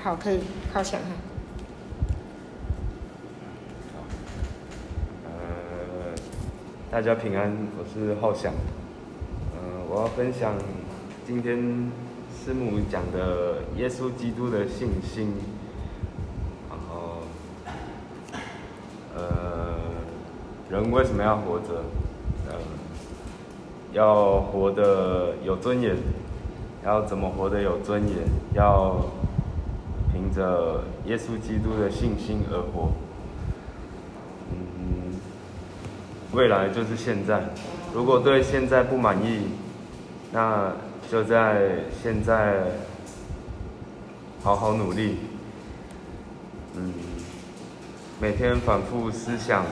好，可以靠墙哈。呃，大家平安，我是浩翔。呃，我要分享今天师母讲的耶稣基督的信心。然后，呃，人为什么要活着？呃，要活得有尊严。要怎么活得有尊严？要凭着耶稣基督的信心而活。嗯，未来就是现在。如果对现在不满意，那就在现在好好努力。嗯，每天反复思想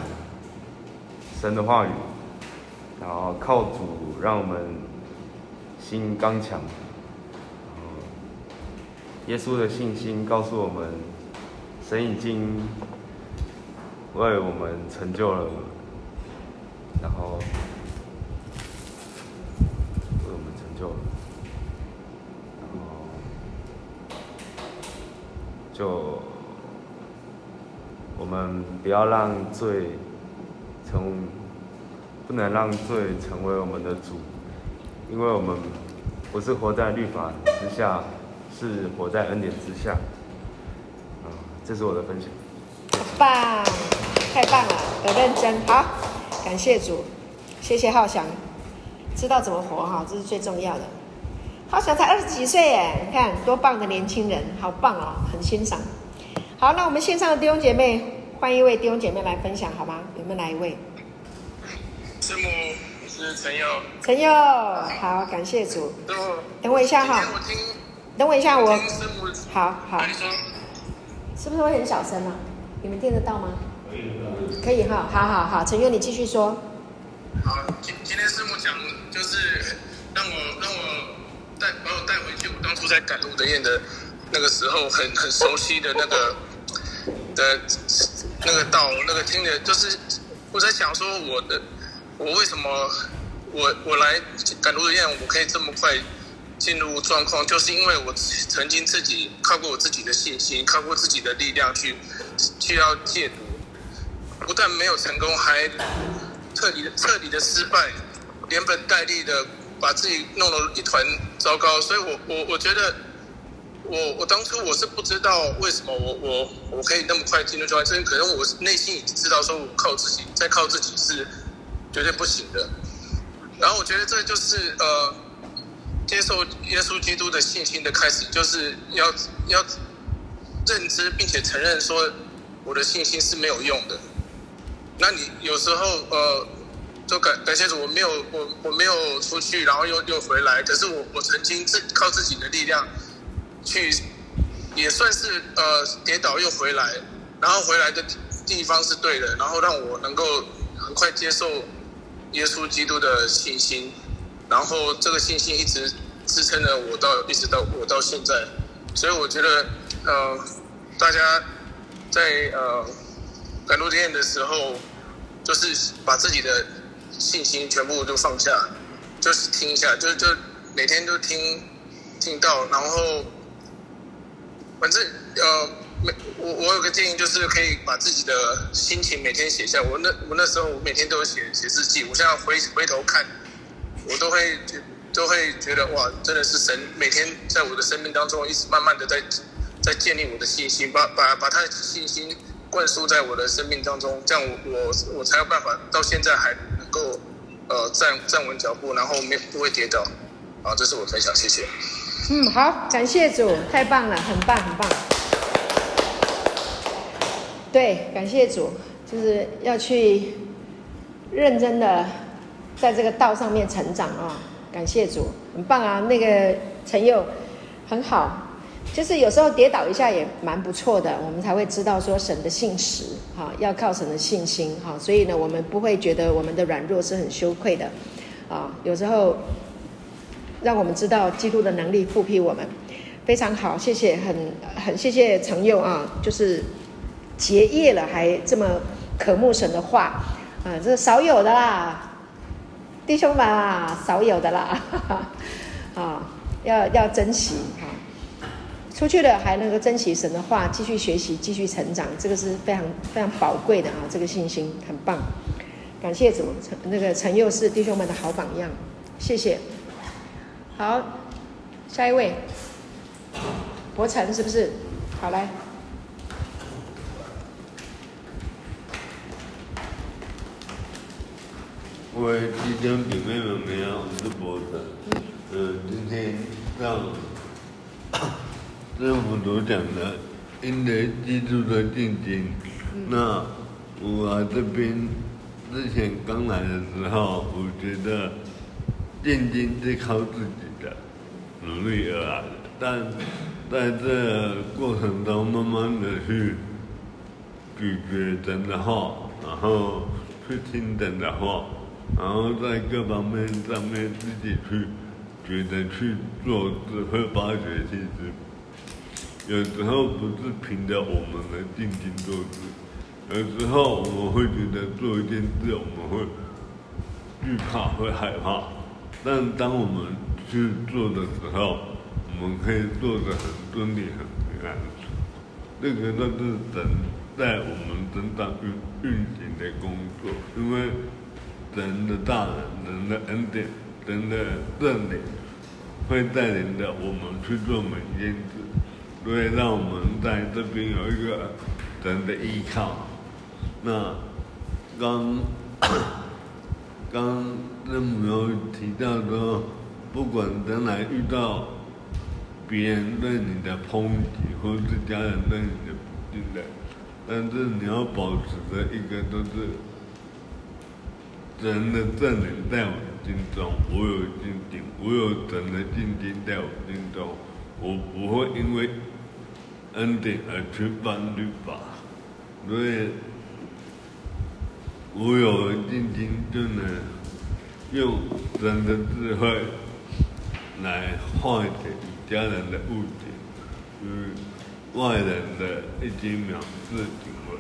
神的话语，然后靠主让我们心刚强。耶稣的信心告诉我们，神已经为我们成就了，然后为我们成就了，然后就我们不要让罪成，不能让罪成为我们的主，因为我们不是活在律法之下。是活在恩典之下，啊，这是我的分享。棒，太棒了，很认真，好，感谢主，谢谢浩翔，知道怎么活哈，这是最重要的。浩翔才二十几岁耶，你看多棒的年轻人，好棒哦，很欣赏。好，那我们线上的弟兄姐妹，换一位弟兄姐妹来分享好吗？有没有哪一位？师母，我是陈佑。陈佑，好，感谢主。等我一下哈。等我一下，我好好，是不是会很小声啊？你们听得到吗？可以，可以哈，好好好，陈月你继续说。好，今今天师母讲就是让我让我带把我带回去，我当初在赶路德宴的那个时候，很很熟悉的那个的那个道，那个听的，就是我在想说，我的我为什么我我来赶路德宴，我可以这么快。进入状况，就是因为我曾经自己靠过我自己的信心，靠过自己的力量去去要戒毒，不但没有成功，还彻底彻底的失败，连本带利的把自己弄了一团糟糕。所以我我我觉得，我我当初我是不知道为什么我我我可以那么快进入状态，所以可能我内心已经知道说我靠自己再靠自己是绝对不行的。然后我觉得这就是呃。接受耶稣基督的信心的开始，就是要要认知并且承认说，我的信心是没有用的。那你有时候呃，就感感谢主，我没有我我没有出去，然后又又回来。可是我我曾经自靠自己的力量去，也算是呃跌倒又回来，然后回来的地方是对的，然后让我能够很快接受耶稣基督的信心。然后这个信心一直支撑着我到一直到我到现在，所以我觉得呃，大家在呃赶路店的时候，就是把自己的信心全部都放下，就是听一下，就就每天都听听到，然后反正呃每我我有个建议，就是可以把自己的心情每天写下。我那我那时候我每天都有写写日记，我现在回回头看。我都会觉都会觉得哇，真的是神每天在我的生命当中，一直慢慢的在在建立我的信心，把把把他的信心灌输在我的生命当中，这样我我我才有办法到现在还能够呃站站稳脚步，然后没不会跌倒。好，这是我分享，谢谢。嗯，好，感谢主，太棒了，很棒很棒。对，感谢主，就是要去认真的。在这个道上面成长啊、感谢主，很棒啊！那个陈佑很好，就是有时候跌倒一下也蛮不错的，我们才会知道说神的信实哈，要靠神的信心哈，所以呢，我们不会觉得我们的软弱是很羞愧的啊。有时候让我们知道基督的能力复辟我们，非常好，谢谢，很很谢谢陈佑啊，就是结业了还这么渴慕神的话啊，这是少有的啦。弟兄们啊，少有的啦，啊，要要珍惜哈。出去了还能够珍惜神的话，继续学习，继续成长，这个是非常非常宝贵的啊！这个信心很棒，感谢主，陈那个陈佑是弟兄们的好榜样，谢谢。好，下一位，伯承是不是？好来。各位弟兄姐妹们，你好，我是伯承。嗯，今天让政府所讲的因着基督的定金，那我、啊、这边之前刚来的时候，我觉得定金是靠自己的努力而来的，但在这过程中，慢慢的去咀嚼真的话，然后去听真的话。然后在各方面上面自己去觉得去做，只会发觉其实有时候不是凭着我们的尽心做事，有时候我们会觉得做一件事我们会惧怕会害怕，但当我们去做的时候，我们可以做的很顺利很平安。这个都是等在我们身上运运行的工作，因为。神的大人，人的恩典，神的圣灵，会带领着我们去做每一件事，所以让我们在这边有一个神的依靠。那刚 刚师母有提到说，不管将来遇到别人对你的抨击，或是家人对你的不信任，但是你要保持着一个都是。真的圣灵在我心中，我有信心，我有神的信心在我心中，我不会因为恩典而去犯律法，所以，我有信心就能用神的智慧来化解家人的误解与外人的一些藐视行为。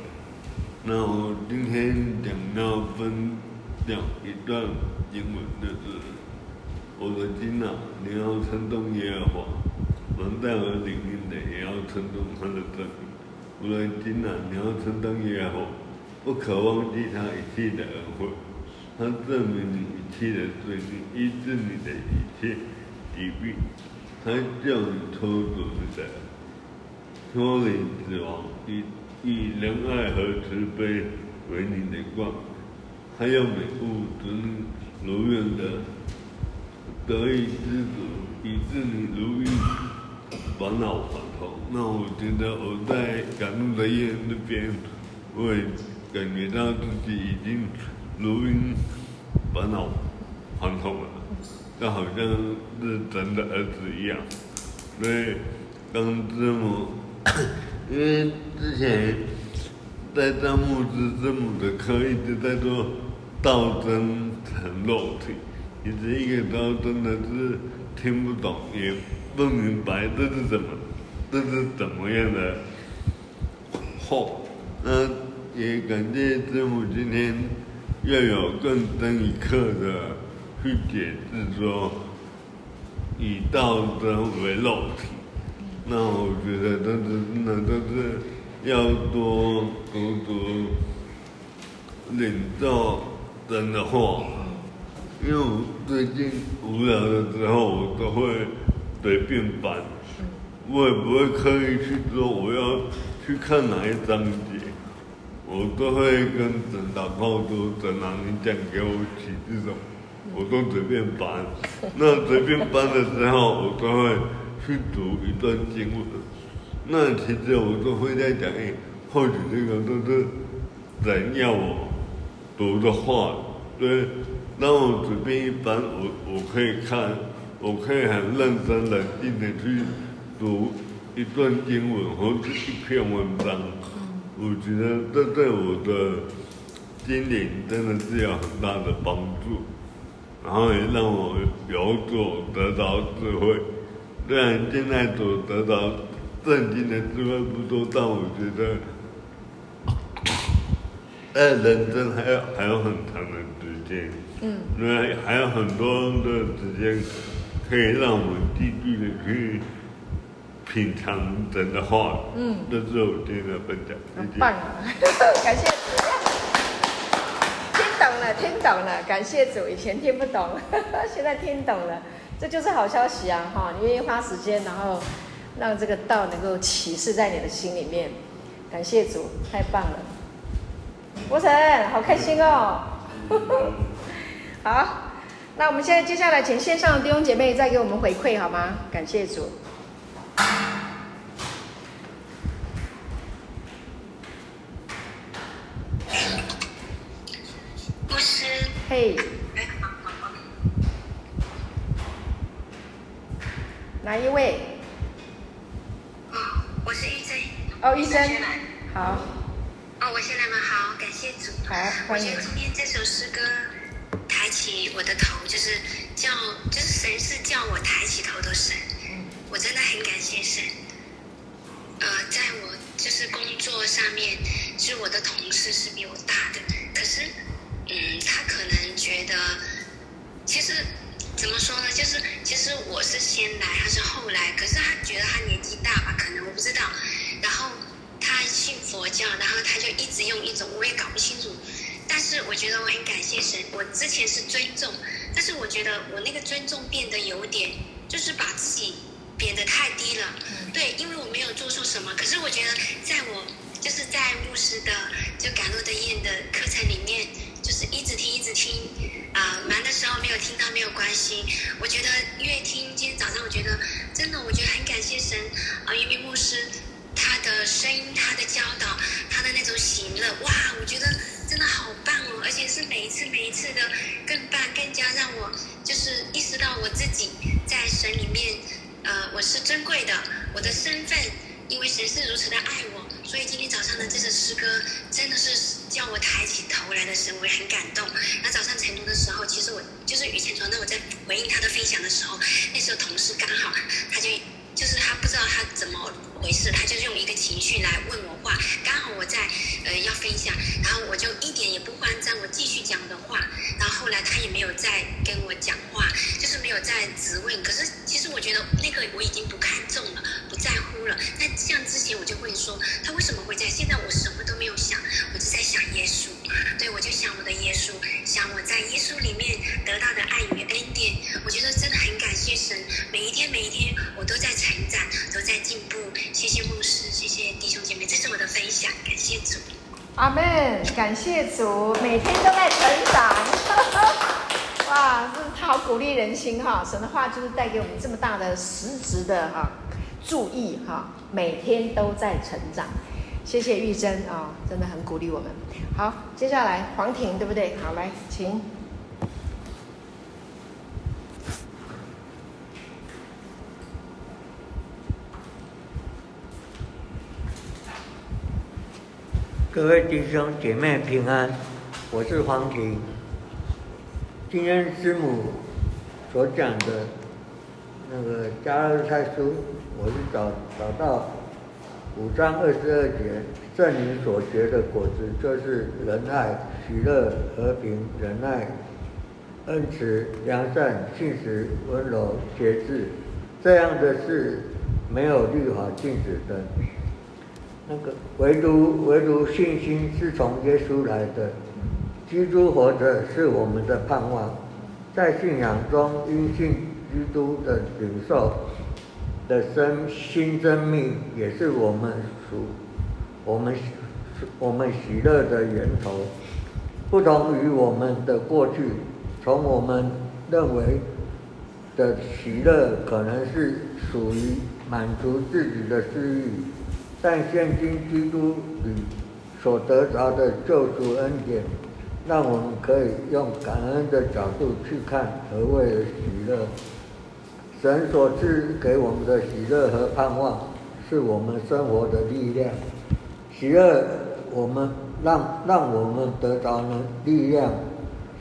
那我今天讲要分。讲一段经文，就是我的心啊，你要称颂耶和华，蒙在我里面的也要称颂他的圣名。我的心啊，你要称颂耶和华，不可忘记他一切的恩惠，他证明你一切的罪孽，医治你的一切疾病，他叫你脱离的脱离死亡，以以仁爱和慈悲为你的冠。还有美物，使你如愿的得以知足，以致你如意返老还童。那我觉得我在感动的夜那边，我也感觉到自己已经如愿返老还童了，就好像是真的儿子一样。所以刚师母，因为之前在当牧师师母的课一直在做。道真成肉体，你这一个道真的是听不懂，也不明白这是什么，这是怎么样的话。那也感谢师傅今天又有更深一刻的去解释说，以道真为肉体。那我觉得这是真的，都是要多读读领受。真的话，因为我最近无聊的时候，我都会随便翻，我也不会刻意去说我要去看哪一章节，我都会跟神祷告说：神啊，你讲给我启示什么，我都随便翻。那随便翻的时候，我都会去读一段经文。那其实我都会在讲，哎，或许这个都是神要我。读的话，对，那我随便一翻，我我可以看，我可以很认真冷静的去读一段经文或者一篇文章，我觉得这对我的心灵真的是有很大的帮助，然后也让我有所得到智慧。虽然现在所得到圣经的智慧不多，但我觉得。在人生还有还有很长的时间，嗯，因为还有很多的时间可以让我们继续的去品尝神的话。嗯，这是我今天的分享。很棒啊！感谢主，听懂了，听懂了，感谢主。以前听不懂，现在听懂了，这就是好消息啊！哈，你愿意花时间，然后让这个道能够启示在你的心里面。感谢主，太棒了！国成，好开心哦！好，那我们现在接下来请线上的弟兄姐妹再给我们回馈好吗？感谢主。牧师，嘿，哪一位？哦，我是医生。哦，医生，好。哦，我先来吗？好，感谢主。好，欢迎。我觉得今天这首诗歌，抬起我的头，就是叫，就是神是叫我抬起头的神。我真的很感谢神。呃，在我就是工作上面，是我的同事是比我大的，可是，嗯，他可能觉得，其实怎么说呢？就是其实我是先来，他是后来，可是他觉得他年纪大吧，可能我不知道。然后。他信佛教，然后他就一直用一种我也搞不清楚，但是我觉得我很感谢神。我之前是尊重，但是我觉得我那个尊重变得有点，就是把自己贬得太低了。对，因为我没有做错什么。可是我觉得，在我就是在牧师的就赶路的宴的课程里面，就是一直听一直听啊，忙、呃、的时候没有听到没有关系。我觉得越听，今天早上我觉得真的，我觉得很感谢神啊，因为牧师。他的声音，他的教导，他的那种喜乐，哇！我觉得真的好棒哦，而且是每一次每一次的更棒，更加让我就是意识到我自己在神里面，呃，我是珍贵的，我的身份，因为神是如此的爱我，所以今天早上的这首诗歌真的是叫我抬起头来的神，我也很感动。那早上晨读的时候，其实我就是雨前传道，我在回应他的分享的时候，那时候同事刚好他就。就是他不知道他怎么回事，他就用一个情绪来问我话，刚好我在呃要分享，然后我就一点也不慌张，我继续讲的话，然后后来他也没有再跟我讲话，就是没有再质问。可是其实我觉得那个我已经不看重了，不在乎了。那像之前我就会说他为什么会在，现在我什么都没有想，我就在想耶稣，对，我就想我的耶稣，想我在耶稣里面得到的爱与恩典，我觉得真的很感谢神，每一天分享，感谢主。阿门，感谢主，每天都在成长。哇，这是好鼓励人心哈！神的话就是带给我们这么大的实质的哈注意哈，每天都在成长。谢谢玉珍啊，真的很鼓励我们。好，接下来黄婷对不对？好，来，请。各位弟兄姐妹平安，我是黄婷。今天师母所讲的那个加拉太书，我是找找到五章二十二节，圣灵所结的果子就是仁爱、喜乐、和平、仁爱、恩慈、良善、信实、温柔、节制，这样的事没有律法禁止的。那个唯独唯独信心是从耶稣来的，基督活着是我们的盼望，在信仰中因信基督的领受的生新生命，也是我们属我们我们喜乐的源头。不同于我们的过去，从我们认为的喜乐，可能是属于满足自己的私欲。但现今基督里所得着的救赎恩典，让我们可以用感恩的角度去看何谓的喜乐。神所赐给我们的喜乐和盼望，是我们生活的力量。喜乐，我们让让我们得着了力量；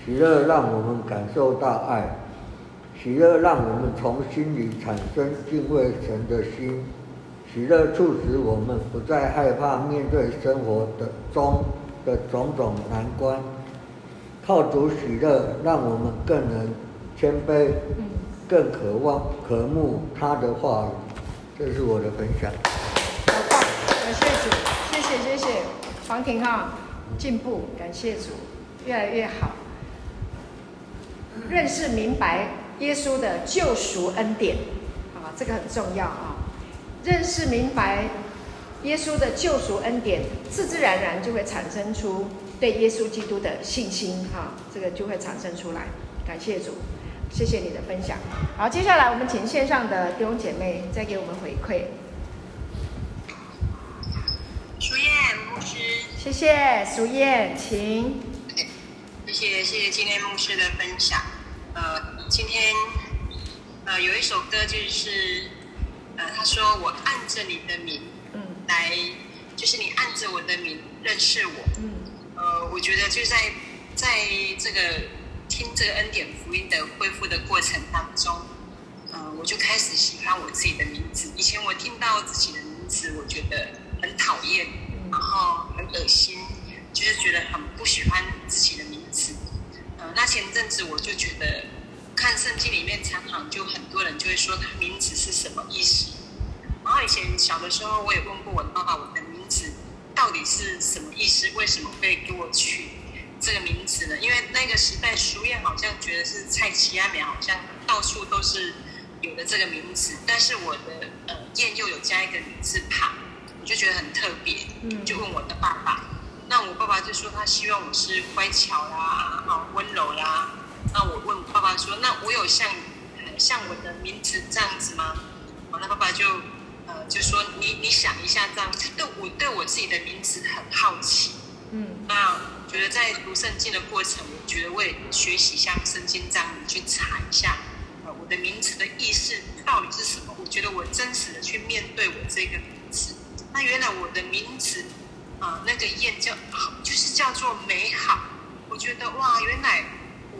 喜乐让我们感受到爱；喜乐让我们从心里产生敬畏神的心。喜乐促使我们不再害怕面对生活的中的种种难关，靠主喜乐，让我们更能谦卑，更渴望渴慕他的话语。这是我的分享。好棒，感谢主，谢谢谢谢黄婷哈，进步，感谢主，越来越好。认识明白耶稣的救赎恩典，啊，这个很重要啊。认识明白耶稣的救赎恩典，自自然然就会产生出对耶稣基督的信心，哈，这个就会产生出来。感谢主，谢谢你的分享。好，接下来我们请线上的弟兄姐妹再给我们回馈。淑燕牧师，谢谢淑燕，请。谢谢谢谢今天牧师的分享。呃，今天呃有一首歌就是呃他说我按着你的名，嗯，来就是你按着我的名认识我，嗯，呃我觉得就在在这个。听这个恩典福音的恢复的过程当中，呃，我就开始喜欢我自己的名字。以前我听到自己的名字，我觉得很讨厌，然后很恶心，就是觉得很不喜欢自己的名字。呃，那前阵子我就觉得，看圣经里面常常就很多人就会说他名字是什么意思。然后以前小的时候，我也问过我的爸爸，我的名字到底是什么意思？为什么会给我取？这个名字呢，因为那个时代，书院好像觉得是蔡奇阿苗，好像到处都是有的这个名字。但是我的呃燕又有加一个女字旁，我就觉得很特别。嗯，就问我的爸爸，那我爸爸就说他希望我是乖巧啦，好温柔啦。那我问我爸爸说，那我有像像我的名字这样子吗？我那爸爸就呃就说你你想一下这样子，对我对我自己的名字很好奇。嗯，那。觉得在读圣经的过程，我觉得我也学习像圣经这样去查一下，呃，我的名字的意思到底是什么？我觉得我真实的去面对我这个名字。那原来我的名字啊、呃，那个燕叫就是叫做美好。我觉得哇，原来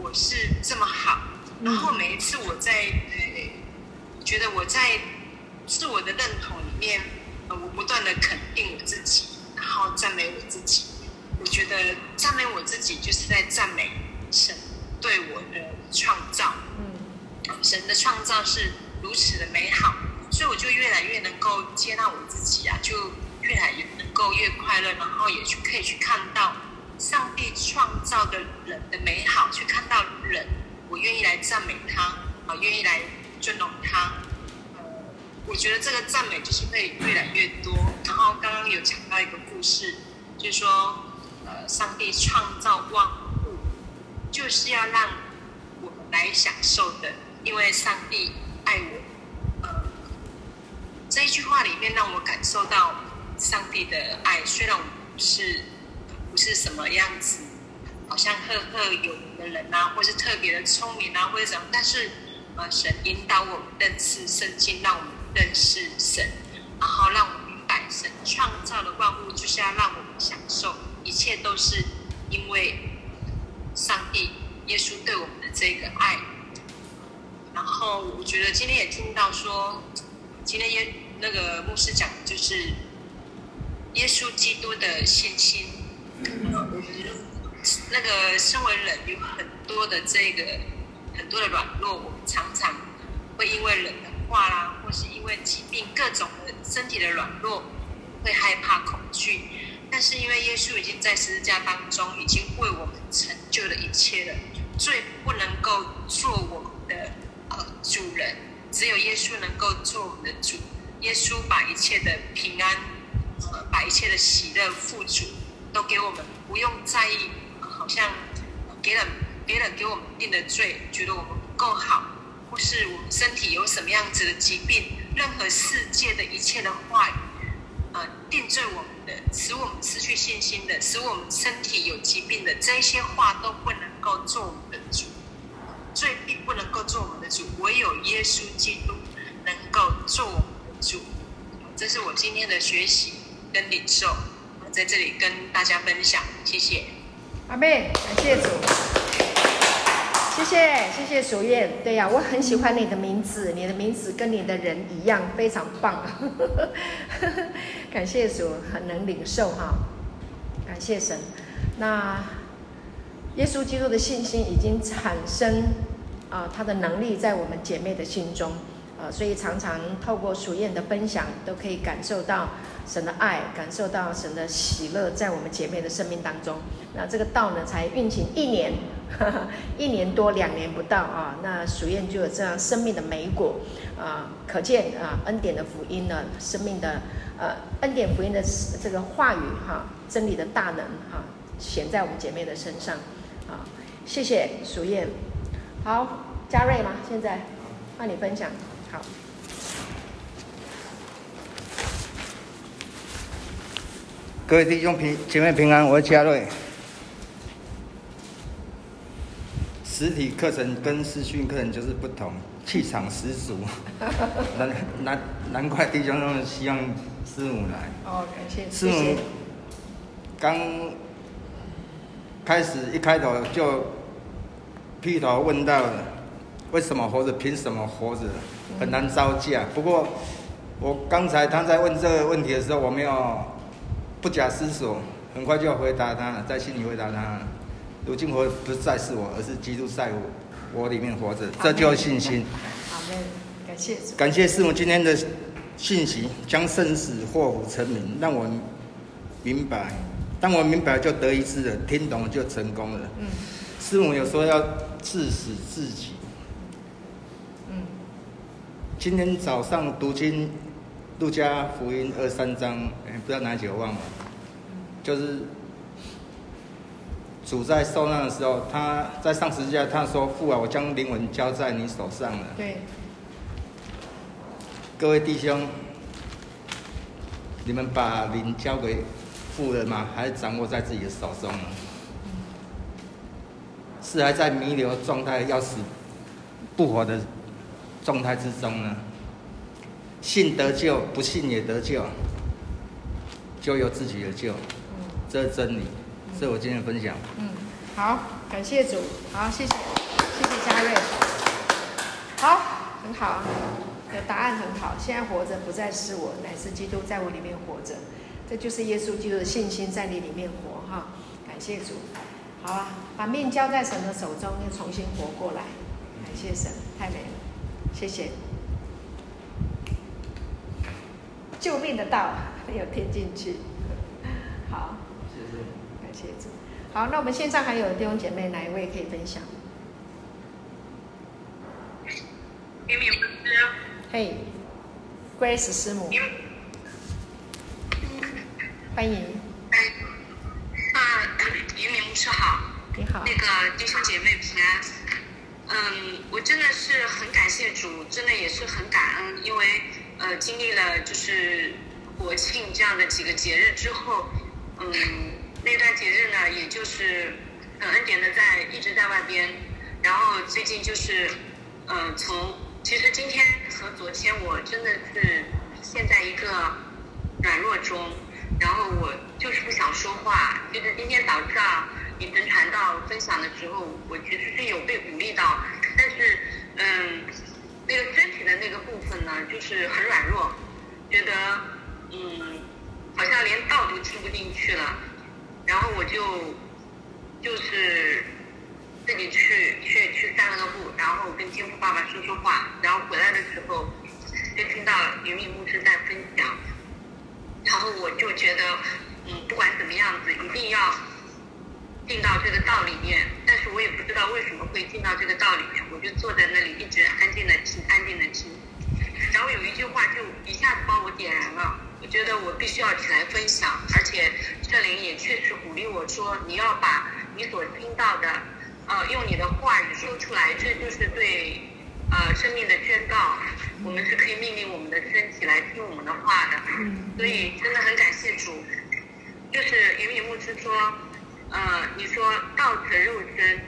我是这么好。然后每一次我在呃，觉得我在自我的认同里面，呃，我不断的肯定我自己，然后赞美我自己。我觉得赞美我自己，就是在赞美神对我的创造。嗯，神的创造是如此的美好，所以我就越来越能够接纳我自己啊，就越来越能够越快乐，然后也去可以去看到上帝创造的人的美好，去看到人，我愿意来赞美他，啊，愿意来尊荣他。呃，我觉得这个赞美就是会越来越多。然后刚刚有讲到一个故事，就是说。呃，上帝创造万物，就是要让我们来享受的，因为上帝爱我。呃，这一句话里面让我感受到上帝的爱，虽然我不是是什么样子，好像赫赫有名的人啊，或是特别的聪明啊，或者怎样，但是呃，神引导我们认识圣经，让我们认识神，然后让我们明白神创造的万物就是要让我们享受。一切都是因为上帝、耶稣对我们的这个爱。然后我觉得今天也听到说，今天耶那个牧师讲的就是耶稣基督的信心。我们那个身为人有很多的这个很多的软弱，我们常常会因为人的话啦，或是因为疾病各种的身体的软弱，会害怕、恐惧。但是因为耶稣已经在十字架当中，已经为我们成就了一切了，最不能够做我们的呃主人，只有耶稣能够做我们的主。耶稣把一切的平安，呃，把一切的喜乐、富足都给我们，不用在意，好像别人别人给我们定的罪，觉得我们不够好，或是我们身体有什么样子的疾病，任何世界的一切的话语，呃，定罪我们的。使我们失去信心的，使我们身体有疾病的，这些话都不能够做我们的主，罪并不能够做我们的主，唯有耶稣基督能够做我们的主。这是我今天的学习跟领受，在这里跟大家分享，谢谢。阿妹，感谢主。谢谢谢谢淑燕，对呀、我很喜欢你的名字，你的名字跟你的人一样，非常棒。感谢主，很能领受哈，感谢神。那耶稣基督的信心已经产生啊，他的能力在我们姐妹的心中。呃，所以常常透过淑燕的分享，都可以感受到神的爱，感受到神的喜乐在我们姐妹的生命当中。那这个道呢，才运行一年，呵呵一年多两年不到啊，那淑燕就有这样生命的美果啊，可见啊，恩典的福音呢，生命的呃，恩典福音的这个话语哈、真理的大能哈，显在我们姐妹的身上啊，谢谢淑燕。好，嘉瑞吗？现在换你分享。好，各位弟兄平姐妹平安，我是嘉瑞。实体课程跟视讯课程就是不同，气场十足，难难难怪弟兄那么希望师母来。哦，感谢。师母刚开始一开头就劈头问到了，为什么活着？凭什么活着？很难招架。不过，我刚才他在问这个问题的时候，我没有不假思索，很快就要回答他了，在心里回答他。如今活不再是我，而是基督在我我里面活着，这就是信心。好嘞，感谢。感谢师母今天的信息，将生死祸福成名，让我明白。当我明白，就得一知了；听懂了，就成功了。嗯。师母有说要致死自己。今天早上读经，《路加福音》二三章，哎，不知道哪一节我忘了。就是主在受难的时候，他在上十字架，他说：“父啊，我将灵魂交在你手上了。”对。各位弟兄，你们把灵交给父了吗？还是掌握在自己的手中呢？是还在弥留状态，要死不活的？状态之中呢，信得救，不信也得救，就由自己的救，这是真理，这是我今天的分享。嗯，好，感谢主，好，谢谢，谢谢嘉瑞，好，很好，的答案很好。现在活着不再是我，乃是基督在我里面活着，这就是耶稣基督的信心在你里面活哈。感谢主，好啊，把命交在神的手中，又重新活过来，感谢神，太美了。谢谢，救命的道没有听进去，好，谢谢，感谢主。好，那我们线上还有弟兄姐妹，哪一位可以分享？云敏牧师，嘿，Grace 师母，欢迎。啊，云敏牧师好，你好，那个弟兄姐妹平安。嗯，我真的是很感谢主，真的也是很感恩，因为呃经历了就是国庆这样的几个节日之后，嗯，那段节日呢，也就是很恩典的在一直在外边，然后最近就是，呃，从其实今天和昨天我真的是陷在一个软弱中，然后我就是不想说话，就是今天早上。你能谈到分享的时候，我其实是有被鼓励到，但是，嗯，那个身体的那个部分呢，就是很软弱，觉得，嗯，好像连道都听不进去了，然后我就，就是自己去去去散了个步，然后跟金富爸爸说说话，然后回来的时候，就听到云敏牧师在分享，然后我就觉得，嗯，不管怎么样子，一定要。进到这个道里面，但是我也不知道为什么会进到这个道里面，我就坐在那里一直安静的听，安静的听。然后有一句话就一下子把我点燃了，我觉得我必须要起来分享，而且圣灵也确实鼓励我说，你要把你所听到的，呃，用你的话语说出来，这就是对，呃，生命的宣告。我们是可以命令我们的身体来听我们的话的，所以真的很感谢主。就是云敏牧师说。呃，你说道成肉身，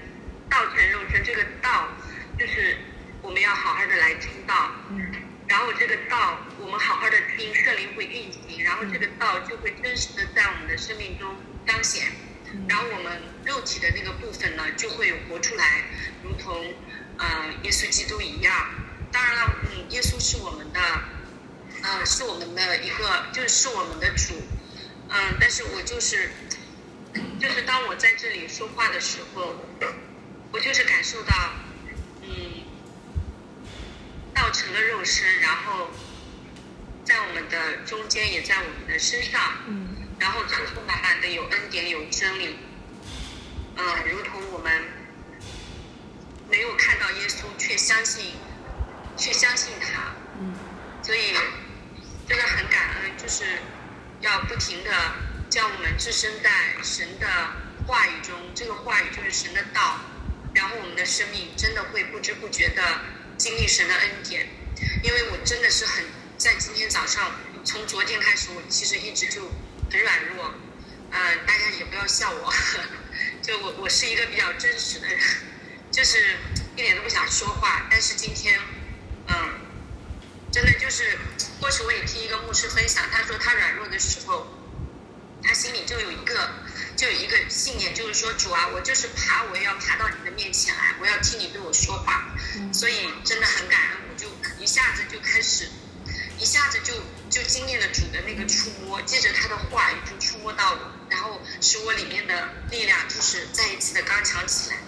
道成肉身，这个道就是我们要好好的来听道，嗯，然后这个道我们好好的听，圣灵会运行，然后这个道就会真实的在我们的生命中彰显，然后我们肉体的那个部分呢就会活出来，如同呃耶稣基督一样。当然了，嗯，耶稣是我们的，呃，是我们的一个，就是我们的主，嗯，呃，但是我就是。就是当我在这里说话的时候，我就是感受到，嗯，道道成了肉身，然后在我们的中间，也在我们的身上，嗯，然后充充满满的有恩典，有真理，嗯、呃，如同我们没有看到耶稣，却相信，却相信他，嗯，所以真的很感恩，就是要不停的将我们置身在神的话语中，这个话语就是神的道，然后我们的生命真的会不知不觉的经历神的恩典，因为我真的是很在今天早上，从昨天开始，我其实一直就很软弱，嗯、大家也不要笑我，就我我是一个比较真实的人，就是一点都不想说话，但是今天，嗯，真的就是过去我也听一个牧师分享，他说他软弱的时候，他心里就有一个。就有一个信念，就是说主啊，我就是爬，我也要爬到你的面前来，我要听你对我说话。嗯、所以真的很感恩，我就一下子就开始，一下子就就经历了主的那个触摸，借着他的话语就触摸到我，然后使我里面的力量就是再一次的刚强起来。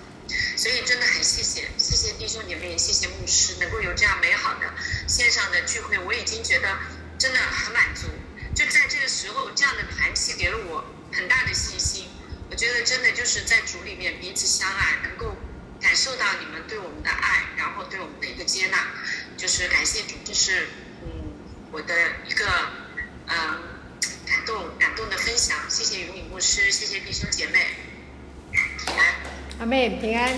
所以真的很谢谢，谢谢弟兄姐妹，谢谢牧师，能够有这样美好的线上的聚会，我已经觉得真的很满足。就在这个时候，这样的团契给了我。很大的信心，我觉得真的就是在主里面彼此相爱，能够感受到你们对我们的爱，然后对我们的一个接纳，就是感谢主，这是嗯我的一个嗯感动感动的分享。谢谢云敏牧师，谢谢弟兄姐妹，平安，阿妹平安，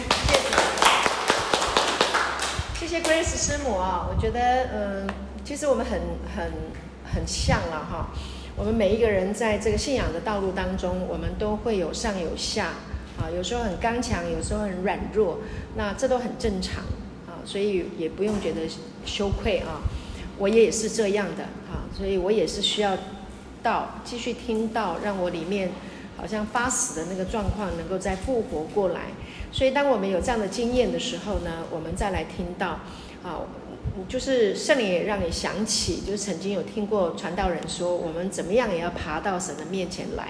谢谢，谢谢 Grace 师母啊，我觉得嗯，其实我们很很很像了哈。我们每一个人在这个信仰的道路当中，我们都会有上有下，啊，有时候很刚强，有时候很软弱，那这都很正常，啊，所以也不用觉得羞愧啊。我也是这样的，啊，所以我也是需要道，继续听到，让我里面好像发死的那个状况能够再复活过来。所以当我们有这样的经验的时候呢，我们再来听到，啊。就是圣灵也让你想起，就是曾经有听过传道人说，我们怎么样也要爬到神的面前来。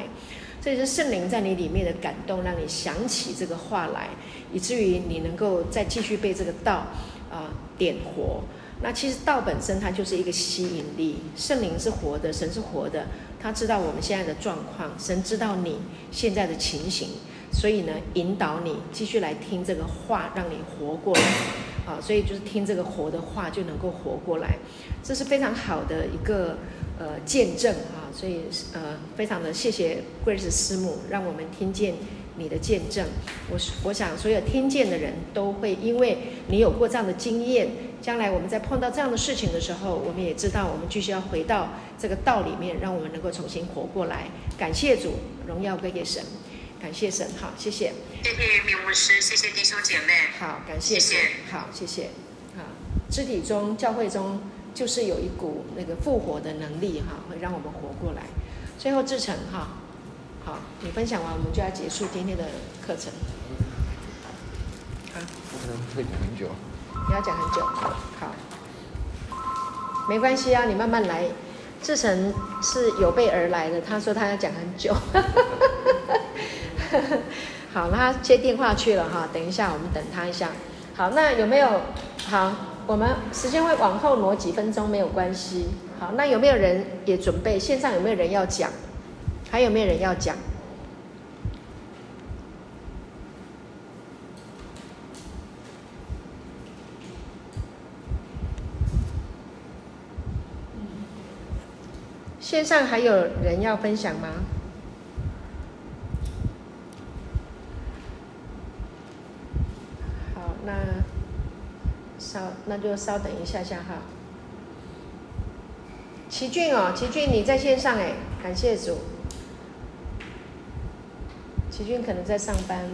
这也是圣灵在你里面的感动，让你想起这个话来，以至于你能够再继续被这个道啊、点活。那其实道本身它就是一个吸引力，圣灵是活的，神是活的，他知道我们现在的状况，神知道你现在的情形，所以呢，引导你继续来听这个话，让你活过来。啊，所以就是听这个活的话就能够活过来，这是非常好的一个呃见证啊。所以呃，非常的谢谢 Grace 师母，让我们听见你的见证。我我想所有听见的人都会，因为你有过这样的经验，将来我们在碰到这样的事情的时候，我们也知道我们继续要回到这个道里面，让我们能够重新活过来。感谢主，荣耀归给神。感谢神，好，谢谢。谢谢明牧师，谢谢弟兄姐妹。好，感谢。谢谢。好，谢谢。好，肢体中、教会中，就是有一股那个复活的能力，哈，会让我们活过来。最后志成，哈，好，你分享完，我们就要结束今天的课程。好，我可能会讲很久。你要讲很久，好，没关系啊，你慢慢来。志成是有备而来的，他说他要讲很久。好，那他接电话去了哈，等一下我们等他一下。好，那有没有？好，我们时间会往后挪几分钟，没有关系。好，那有没有人也准备？线上有没有人要讲？还有没有人要讲？线上还有人要分享吗？那稍，那就稍等一下下哈。齐俊哦，齐俊你在线上哎，感谢主。齐俊可能在上班。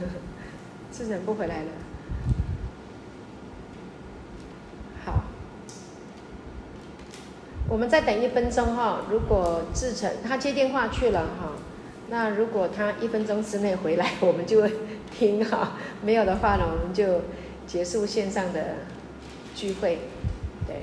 呵呵，志成不回来了。我们再等一分钟哈，如果志成他接电话去了哈，那如果他一分钟之内回来，我们就会听哈；没有的话呢，我们就结束线上的聚会。对，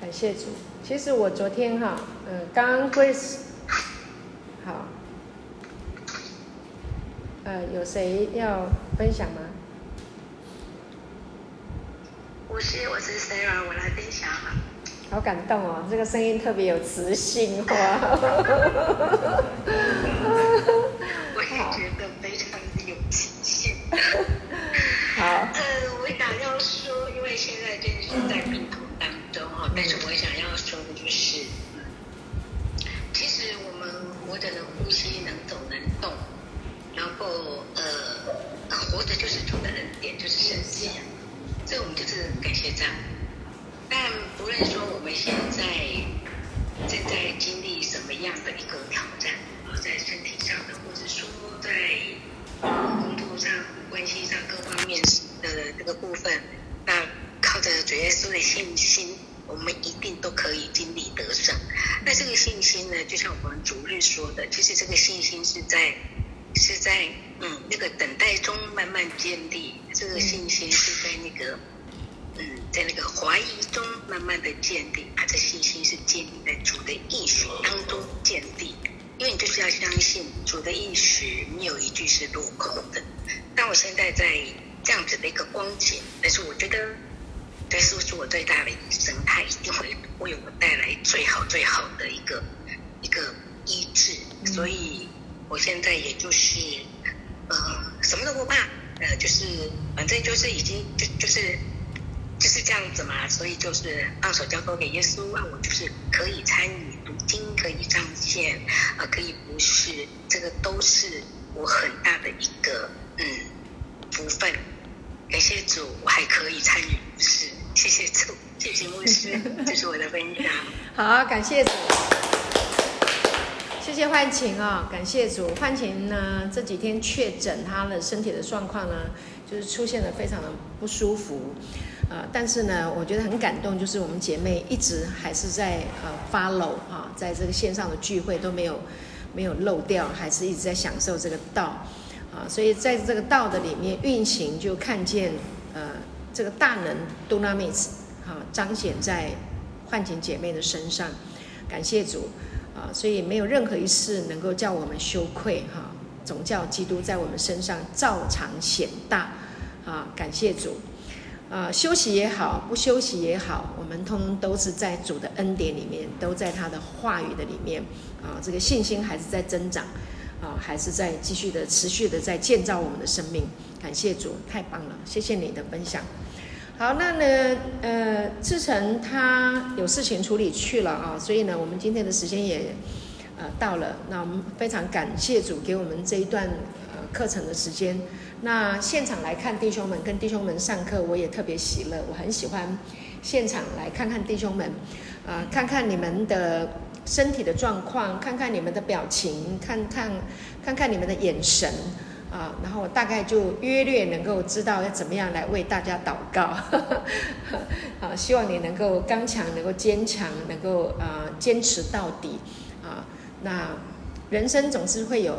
感谢主。其实我昨天哈，嗯，刚刚 Grace，好，呃，有谁要分享吗？我是我是 Sarah，我来分享哈。好感动哦，这个声音特别有磁性哇！动，然后呃，活着就是主的恩典，就是神迹，所以我们就是感谢这样。但不论说我们现在正在经历什么样的一个挑战，在身体上的，或者说在工作上、关系上各方面的这个部分，那靠着主耶稣的信心，我们一定都可以经历。那这个信心呢，就像我们主日说的，其实这个信心是在是在嗯那个等待中慢慢建立，这个信心是在那个。嗯，在那个怀疑中慢慢的建立，他的信心是建立在主的意识当中建立。因为你就是要相信主的应许，没有一句是落空的。但我现在在这样子的一个光景，但是我觉得，这是不是我最大的医生？他一定会为我带来最好最好的一个一个医治。所以我现在也就是呃什么都不怕，呃就是反正就是已经就就是。就是这样子嘛，所以就是放手交托给耶稣让，我就是可以参与读经，可以上线啊，可以服侍，这个都是我很大的一个嗯福分。感谢主，我还可以参与服侍，谢谢主，谢谢牧师，这是我的分享。好，感谢主，谢谢幻晴啊、哦，感谢主，幻晴呢这几天确诊，她的身体的状况呢，就是出现了非常的不舒服。呃，但是呢，我觉得很感动，就是我们姐妹一直还是在呃 follow 啊，在这个线上的聚会都没有没有漏掉，还是一直在享受这个道啊，所以在这个道的里面运行，就看见呃这个大能 Dunamis 啊彰显在幻景姐妹的身上，感谢主啊，所以没有任何一事能够叫我们羞愧哈，总叫基督在我们身上照常显大啊，感谢主。啊，休息也好，不休息也好，我们通都是在主的恩典里面，都在他的话语的里面。啊，这个信心还是在增长，啊，还是在继续的、持续的在建造我们的生命。感谢主，太棒了，谢谢你的分享。好，那呢，呃，志成他有事情处理去了啊，所以呢，我们今天的时间也呃到了。那我们非常感谢主给我们这一段呃课程的时间。那现场来看弟兄们，跟弟兄们上课，我也特别喜乐。我很喜欢现场来看看弟兄们，啊、呃，看看你们的身体的状况，看看你们的表情，看看看看你们的眼神，啊、然后我大概就约略能够知道要怎么样来为大家祷告。啊，希望你能够刚强，能够坚强，能够啊、呃、坚持到底。啊，那人生总是会有。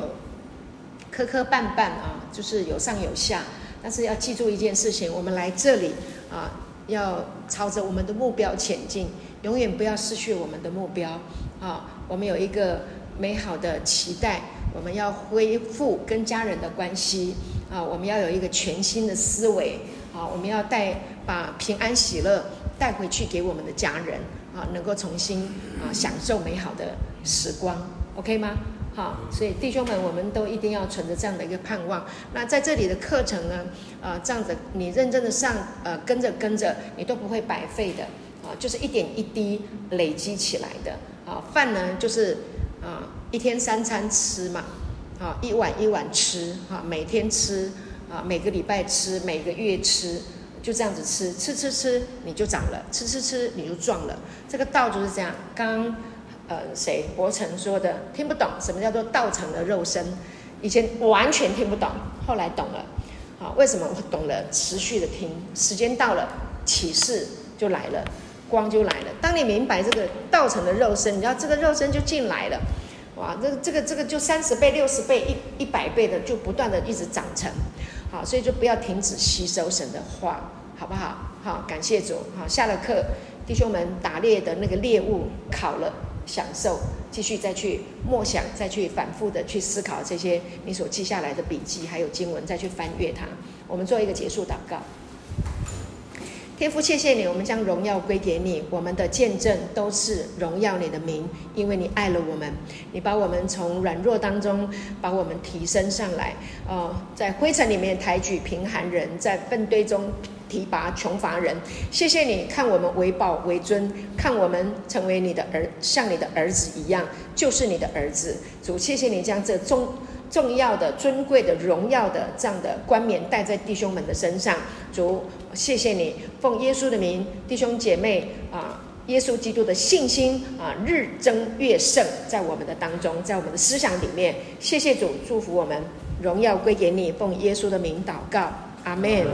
磕磕绊绊啊，就是有上有下，但是要记住一件事情：我们来这里啊，要朝着我们的目标前进，永远不要失去我们的目标啊。我们有一个美好的期待，我们要恢复跟家人的关系啊，我们要有一个全新的思维啊，我们要带把平安喜乐带回去给我们的家人啊，能够重新啊享受美好的时光，OK 吗？好，所以弟兄们，我们都一定要存着这样的一个盼望。那在这里的课程呢，呃，这样子你认真的上，呃，跟着跟着，你都不会白费的啊，就是一点一滴累积起来的啊。饭呢，就是啊，一天三餐吃嘛，啊，一碗一碗吃，哈，每天吃，啊，每个礼拜吃，每个月吃，就这样子吃，吃吃吃，你就长了，吃吃吃，你就壮了。这个道就是这样，刚。呃，谁？伯承说的，听不懂什么叫做道成的肉身，以前完全听不懂，后来懂了。好，为什么我懂了？持续的听，时间到了，启示就来了，光就来了。当你明白这个道成的肉身，你知道这个肉身就进来了，哇，这个这个这个就三十倍、六十倍、一一百倍的，就不断的一直长成。好，所以就不要停止吸收神的话，好不好？好，感谢主，好，下了课，弟兄们打猎的那个猎物烤了，享受，继续再去默想，再去反复的去思考这些你所记下来的笔记，还有经文，再去翻阅它。我们做一个结束祷告。天父，谢谢你，我们将荣耀归给你。我们的见证都是荣耀你的名，因为你爱了我们，你把我们从软弱当中把我们提升上来。呃，在灰尘里面抬举贫寒人，在粪堆中提拔穷乏人。谢谢你看我们为宝为尊，看我们成为你的儿，像你的儿子一样，就是你的儿子。主，谢谢你将这中重要的、尊贵的、荣耀的这样的冠冕戴在弟兄们的身上。主。谢谢你，奉耶稣的名，弟兄姐妹啊，耶稣基督的信心啊，日增月盛，在我们的当中，在我们的思想里面。谢谢主，祝福我们，荣耀归给你，奉耶稣的名祷告，阿门。